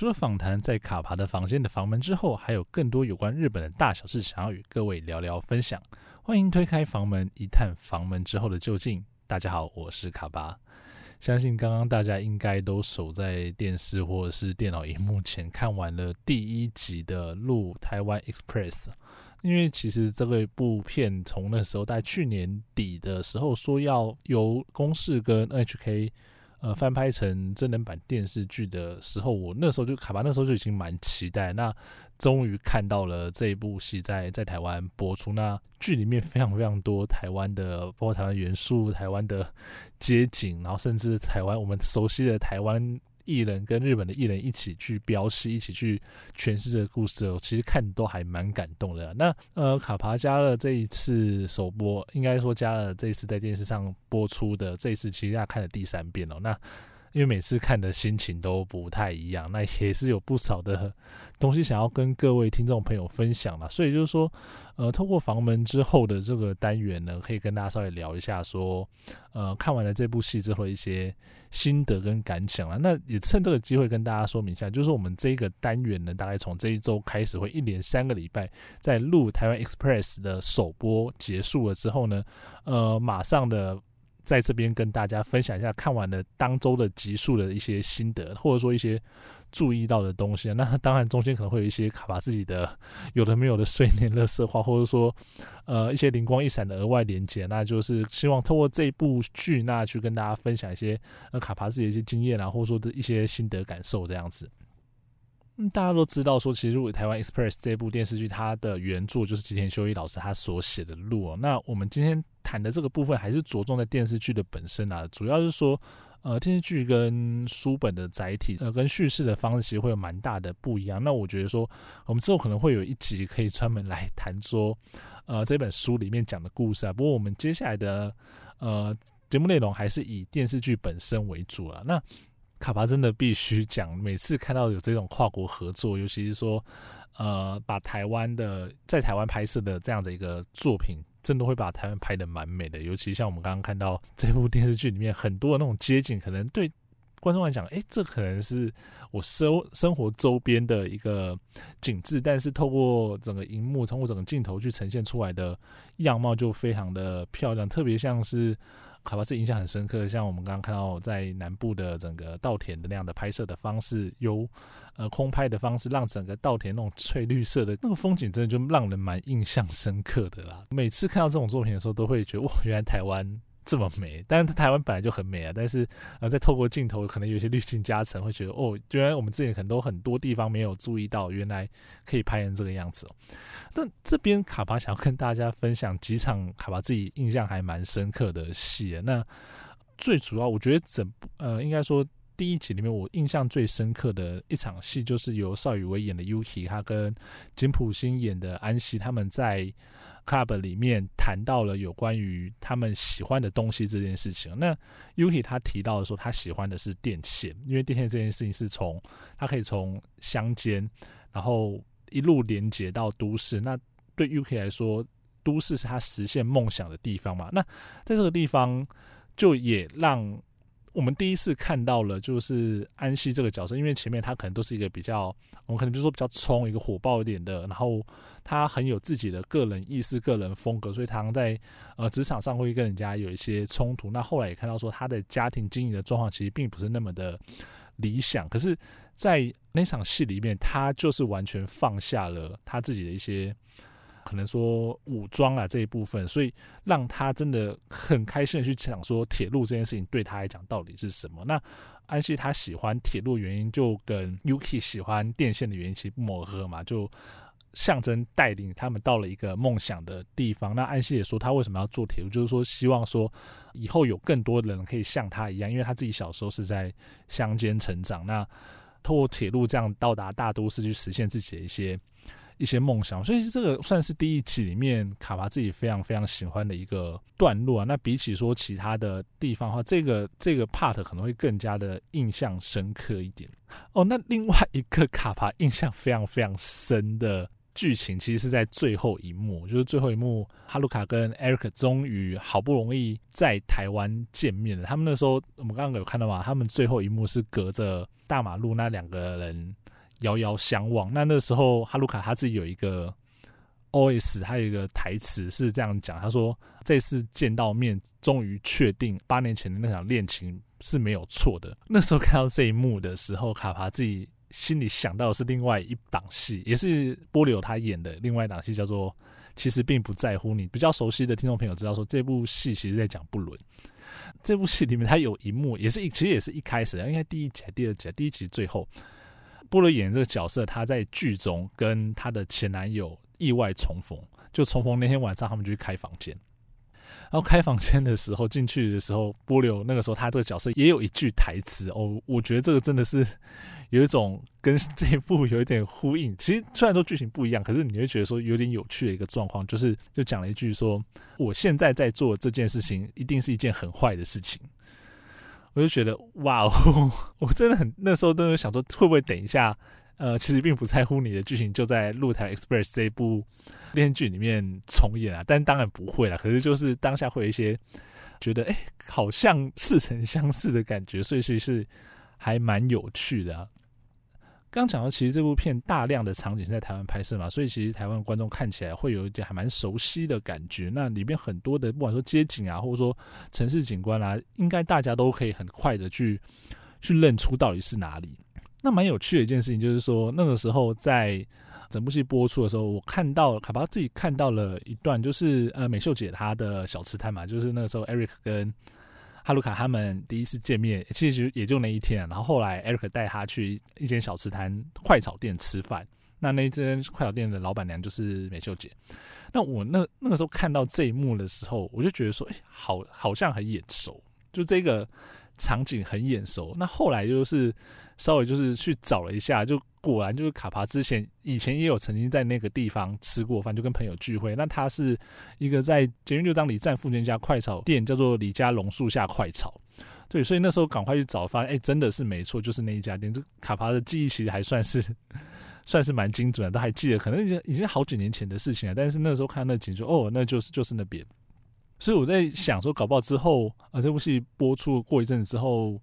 除了访谈在卡帕的房间的房门之后，还有更多有关日本的大小事想要与各位聊聊分享。欢迎推开房门，一探房门之后的究竟。大家好，我是卡巴。相信刚刚大家应该都守在电视或者是电脑荧幕前，看完了第一集的《路台湾 Express》。因为其实这个部片从那时候在去年底的时候说要由公视跟 HK。呃，翻拍成真人版电视剧的时候，我那时候就卡巴，那时候就已经蛮期待。那终于看到了这一部戏在在台湾播出，那剧里面非常非常多台湾的，包括台湾元素、台湾的街景，然后甚至台湾我们熟悉的台湾。艺人跟日本的艺人一起去飙戏，一起去诠释这个故事，其实看都还蛮感动的。那呃，卡帕加勒这一次首播，应该说加了这一次在电视上播出的这一次，其实大家看了第三遍了。那因为每次看的心情都不太一样，那也是有不少的东西想要跟各位听众朋友分享了。所以就是说，呃，透过房门之后的这个单元呢，可以跟大家稍微聊一下，说，呃，看完了这部戏之后一些心得跟感想了。那也趁这个机会跟大家说明一下，就是我们这个单元呢，大概从这一周开始会一连三个礼拜，在录台湾 Express 的首播结束了之后呢，呃，马上的。在这边跟大家分享一下看完了当周的集数的一些心得，或者说一些注意到的东西。那当然中间可能会有一些卡帕自己的有的没有的碎念、垃圾话，或者说呃一些灵光一闪的额外连接。那就是希望透过这部剧，那去跟大家分享一些呃卡帕自己的一些经验啊，或者说的一些心得感受这样子。大家都知道说，其实《路台湾 Express》这部电视剧，它的原作就是吉田修一老师他所写的路。那我们今天谈的这个部分，还是着重在电视剧的本身啊，主要是说，呃，电视剧跟书本的载体，呃，跟叙事的方式其实会有蛮大的不一样。那我觉得说，我们之后可能会有一集可以专门来 谈说，呃，这本书里面讲的故事啊。不过我们接下来的呃节目内容还是以电视剧本身为主啊。那卡帕真的必须讲，每次看到有这种跨国合作，尤其是说，呃，把台湾的在台湾拍摄的这样的一个作品，真的会把台湾拍得蛮美的。尤其像我们刚刚看到这部电视剧里面很多的那种街景，可能对观众来讲，诶，这可能是我生生活周边的一个景致，但是透过整个荧幕，通过整个镜头去呈现出来的样貌，就非常的漂亮，特别像是。卡帕是印象很深刻，像我们刚刚看到在南部的整个稻田的那样的拍摄的方式，由呃空拍的方式，让整个稻田那种翠绿色的那个风景，真的就让人蛮印象深刻的啦。每次看到这种作品的时候，都会觉得哇，原来台湾。这么美，但是台湾本来就很美。啊。但是呃，在透过镜头，可能有些滤镜加成，会觉得哦，原来我们之前很多很多地方没有注意到，原来可以拍成这个样子。那这边卡巴想要跟大家分享几场卡巴自己印象还蛮深刻的戏。那最主要，我觉得整部呃，应该说第一集里面，我印象最深刻的一场戏，就是由邵雨薇演的 Yuki，他跟金普星演的安西他们在。Club 里面谈到了有关于他们喜欢的东西这件事情。那 Yuki 他提到说，他喜欢的是电线，因为电线这件事情是从他可以从乡间，然后一路连接到都市。那对 Yuki 来说，都市是他实现梦想的地方嘛。那在这个地方，就也让。我们第一次看到了，就是安西这个角色，因为前面他可能都是一个比较，我们可能就说比较冲，一个火爆一点的，然后他很有自己的个人意识、个人风格，所以他在呃职场上会跟人家有一些冲突。那后来也看到说，他的家庭经营的状况其实并不是那么的理想，可是，在那场戏里面，他就是完全放下了他自己的一些。可能说武装啊这一部分，所以让他真的很开心的去想说铁路这件事情对他来讲到底是什么。那安西他喜欢铁路原因就跟 Yuki 喜欢电线的原因其实不谋而合嘛，就象征带领他们到了一个梦想的地方。那安西也说他为什么要做铁路，就是说希望说以后有更多的人可以像他一样，因为他自己小时候是在乡间成长，那透过铁路这样到达大都市去实现自己的一些。一些梦想，所以这个算是第一集里面卡帕自己非常非常喜欢的一个段落啊。那比起说其他的地方的话，这个这个 part 可能会更加的印象深刻一点哦。那另外一个卡帕印象非常非常深的剧情，其实是在最后一幕，就是最后一幕，哈鲁卡跟 Eric 终于好不容易在台湾见面了。他们那时候我们刚刚有看到嘛，他们最后一幕是隔着大马路，那两个人。遥遥相望。那那时候哈鲁卡他自己有一个 OS，还有一个台词是这样讲，他说：“这次见到面，终于确定八年前的那场恋情是没有错的。”那时候看到这一幕的时候，卡帕自己心里想到的是另外一档戏，也是波瑠他演的另外一档戏，叫做《其实并不在乎你》。比较熟悉的听众朋友知道，说这部戏其实在讲不伦。这部戏里面，他有一幕也是一，其实也是一开始，应该第一集、第二集、第一集最后，波瑠演这个角色，他在剧中跟他的前男友。意外重逢，就重逢那天晚上，他们就去开房间。然后开房间的时候，进去的时候，波流那个时候他这个角色也有一句台词哦，我觉得这个真的是有一种跟这一部有一点呼应。其实虽然说剧情不一样，可是你会觉得说有点有趣的一个状况，就是就讲了一句说：“我现在在做这件事情，一定是一件很坏的事情。”我就觉得哇哦，我真的很那时候都有想说，会不会等一下？呃，其实并不在乎你的剧情就在《露台 Express》这一部连续剧里面重演啊，但当然不会啦。可是就是当下会有一些觉得，哎，好像似曾相识的感觉，所以其实是还蛮有趣的啊。刚讲到，其实这部片大量的场景在台湾拍摄嘛，所以其实台湾观众看起来会有一点还蛮熟悉的感觉。那里面很多的，不管说街景啊，或者说城市景观啊，应该大家都可以很快的去去认出到底是哪里。那蛮有趣的一件事情，就是说那个时候在整部戏播出的时候，我看到卡巴自己看到了一段，就是呃美秀姐她的小吃摊嘛，就是那个时候 Eric 跟哈鲁卡他们第一次见面，其实也就那一天。然后后来 Eric 带他去一间小吃摊快炒店吃饭，那那间快炒店的老板娘就是美秀姐。那我那那个时候看到这一幕的时候，我就觉得说，哎，好好像很眼熟，就这个场景很眼熟。那后来就是。稍微就是去找了一下，就果然就是卡帕之前以前也有曾经在那个地方吃过饭，就跟朋友聚会。那他是一个在捷运六张里站附近一家快炒店，叫做李家榕树下快炒。对，所以那时候赶快去找，发现哎，真的是没错，就是那一家店。就卡帕的记忆其实还算是 算是蛮精准的，都还记得，可能已经已经好几年前的事情了。但是那时候看那景，就哦，那就是就是那边。所以我在想说，搞不好之后呃，这部戏播出过一阵子之后。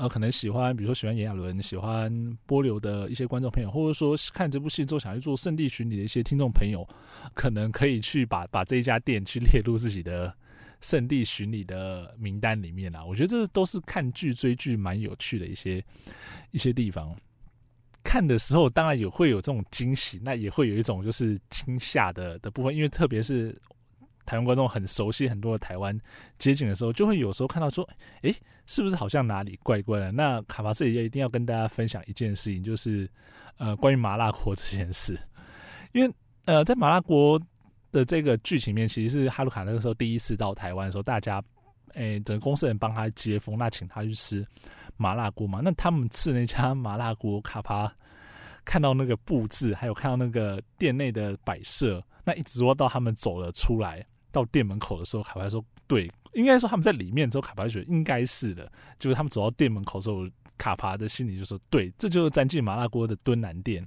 呃，可能喜欢，比如说喜欢炎亚纶、喜欢波流的一些观众朋友，或者说看这部戏之后想去做圣地巡礼的一些听众朋友，可能可以去把把这一家店去列入自己的圣地巡礼的名单里面啊。我觉得这都是看剧追剧蛮有趣的一些一些地方。看的时候当然也会有这种惊喜，那也会有一种就是惊吓的的部分，因为特别是。台湾观众很熟悉很多的台湾街景的时候，就会有时候看到说，诶，是不是好像哪里怪怪的？那卡巴斯也一定要跟大家分享一件事情，就是呃，关于麻辣锅这件事。因为呃，在麻辣锅的这个剧情面，其实是哈鲁卡那个时候第一次到台湾的时候，大家诶，整个公司人帮他接风，那请他去吃麻辣锅嘛。那他们吃那家麻辣锅，卡巴看到那个布置，还有看到那个店内的摆设，那一直说到他们走了出来。到店门口的时候，卡巴说：“对，应该说他们在里面之后，卡巴就觉得应该是的。就是他们走到店门口的时候，卡巴的心里就说：‘对，这就是詹记麻辣锅的敦南店。’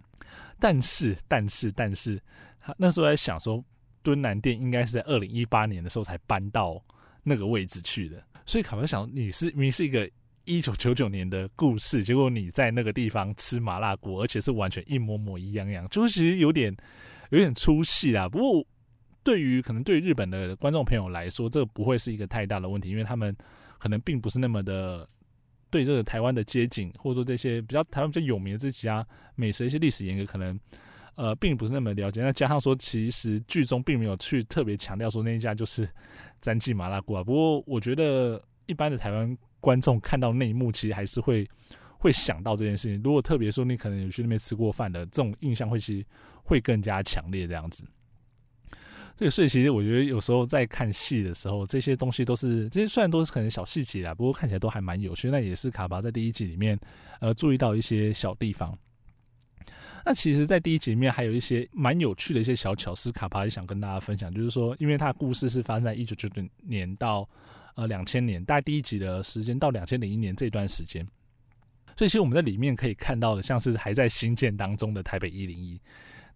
但是，但是，但是，他那时候在想说，敦南店应该是在二零一八年的时候才搬到那个位置去的。所以卡巴想，你是明明是一个一九九九年的故事，结果你在那个地方吃麻辣锅，而且是完全一模模一样样，就是其实有点有点出戏啦。不过。”对于可能对日本的观众朋友来说，这不会是一个太大的问题，因为他们可能并不是那么的对这个台湾的街景，或者说这些比较台湾比较有名的这几家美食一些历史沿革，可能呃并不是那么了解。那加上说，其实剧中并没有去特别强调说那一家就是詹记麻辣锅啊。不过我觉得一般的台湾观众看到那一幕，其实还是会会想到这件事情。如果特别说你可能有去那边吃过饭的，这种印象会其实会更加强烈这样子。对，所以其实我觉得有时候在看戏的时候，这些东西都是这些虽然都是可能小细节啦，不过看起来都还蛮有趣。那也是卡巴在第一集里面呃注意到一些小地方。那其实，在第一集里面还有一些蛮有趣的一些小巧思，卡巴也想跟大家分享，就是说，因为他的故事是发生在一九九九年到呃两千年，大概第一集的时间到两千零一年这段时间，所以其实我们在里面可以看到的，像是还在兴建当中的台北一零一。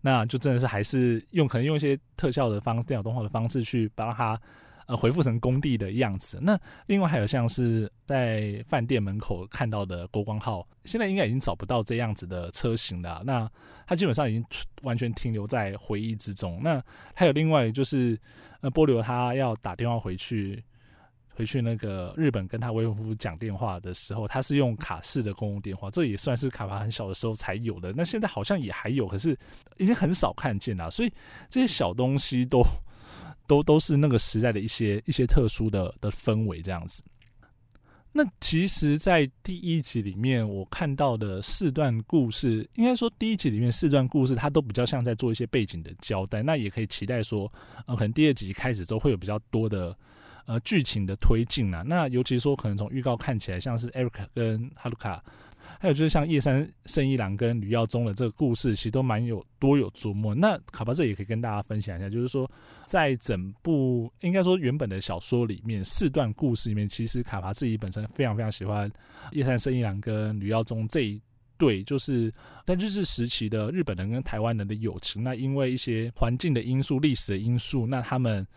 那就真的是还是用可能用一些特效的方、电脑动画的方式去帮他呃恢复成工地的样子。那另外还有像是在饭店门口看到的国光号，现在应该已经找不到这样子的车型了。那它基本上已经完全停留在回忆之中。那还有另外就是呃波流他要打电话回去。回去那个日本跟他未婚夫讲电话的时候，他是用卡式的公共电话，这也算是卡帕很小的时候才有的。那现在好像也还有，可是已经很少看见了。所以这些小东西都都都是那个时代的一些一些特殊的的氛围这样子。那其实，在第一集里面我看到的四段故事，应该说第一集里面四段故事，它都比较像在做一些背景的交代。那也可以期待说，呃，可能第二集开始之后会有比较多的。呃，剧情的推进啊，那尤其说可能从预告看起来，像是 Eric 跟哈鲁卡，还有就是像叶山胜一郎跟吕耀宗的这个故事，其实都蛮有多有琢磨。那卡巴这也可以跟大家分享一下，就是说在整部应该说原本的小说里面，四段故事里面，其实卡巴自己本身非常非常喜欢叶山胜一郎跟吕耀宗这一对，就是在日治时期的日本人跟台湾人的友情。那因为一些环境的因素、历史的因素，那他们。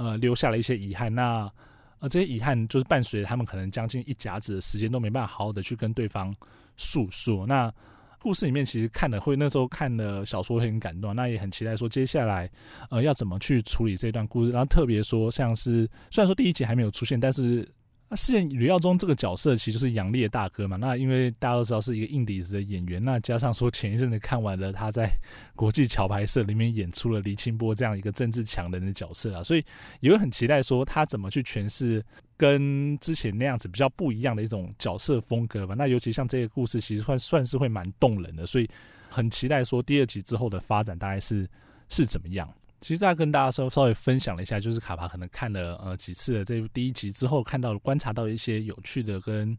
呃，留下了一些遗憾。那呃，这些遗憾就是伴随他们可能将近一甲子的时间都没办法好好的去跟对方诉说。那故事里面其实看了会那时候看了小说会很感动，那也很期待说接下来呃要怎么去处理这段故事。然后特别说像是虽然说第一集还没有出现，但是。那饰演吕耀宗这个角色，其实就是杨烈大哥嘛。那因为大家都知道是一个硬底子的演员，那加上说前一阵子看完了他在 国际桥牌社里面演出了黎清波这样一个政治强人的角色啊，所以也会很期待说他怎么去诠释跟之前那样子比较不一样的一种角色风格吧。那尤其像这个故事，其实算算是会蛮动人的，所以很期待说第二集之后的发展大概是是怎么样。其实大家跟大家稍稍微分享了一下，就是卡帕可能看了呃几次的这第一集之后，看到观察到一些有趣的跟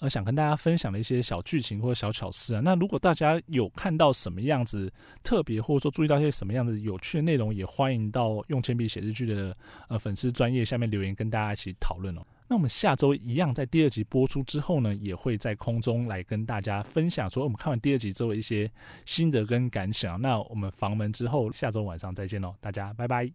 呃想跟大家分享的一些小剧情或者小巧思啊。那如果大家有看到什么样子特别，或者说注意到一些什么样子有趣的内容，也欢迎到用铅笔写日剧的呃粉丝专业下面留言，跟大家一起讨论哦。那我们下周一样，在第二集播出之后呢，也会在空中来跟大家分享，说我们看完第二集之后一些心得跟感想。那我们房门之后，下周晚上再见喽，大家拜拜。